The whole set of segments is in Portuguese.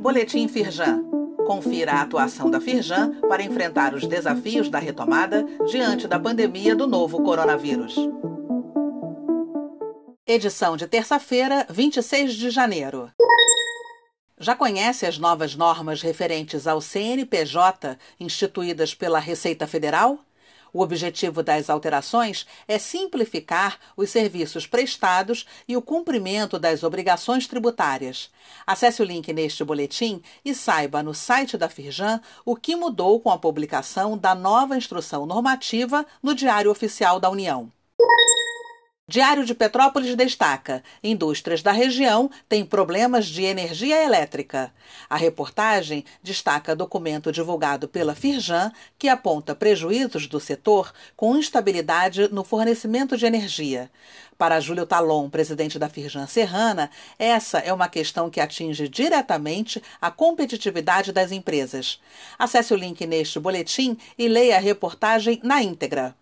Boletim Firjan. Confira a atuação da Firjan para enfrentar os desafios da retomada diante da pandemia do novo coronavírus. Edição de terça-feira, 26 de janeiro. Já conhece as novas normas referentes ao CNPJ instituídas pela Receita Federal? O objetivo das alterações é simplificar os serviços prestados e o cumprimento das obrigações tributárias. Acesse o link neste boletim e saiba no site da Firjan o que mudou com a publicação da nova instrução normativa no Diário Oficial da União. Diário de Petrópolis destaca: indústrias da região têm problemas de energia elétrica. A reportagem destaca documento divulgado pela Firjan que aponta prejuízos do setor com instabilidade no fornecimento de energia. Para Júlio Talon, presidente da Firjan Serrana, essa é uma questão que atinge diretamente a competitividade das empresas. Acesse o link neste boletim e leia a reportagem na íntegra.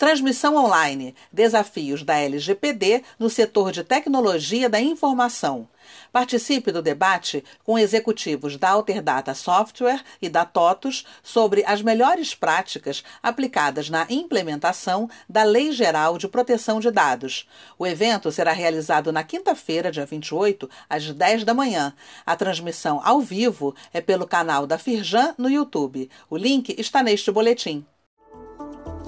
Transmissão online: Desafios da LGPD no setor de tecnologia da informação. Participe do debate com executivos da Alterdata Software e da TOTUS sobre as melhores práticas aplicadas na implementação da Lei Geral de Proteção de Dados. O evento será realizado na quinta-feira, dia 28, às 10 da manhã. A transmissão ao vivo é pelo canal da Firjan no YouTube. O link está neste boletim.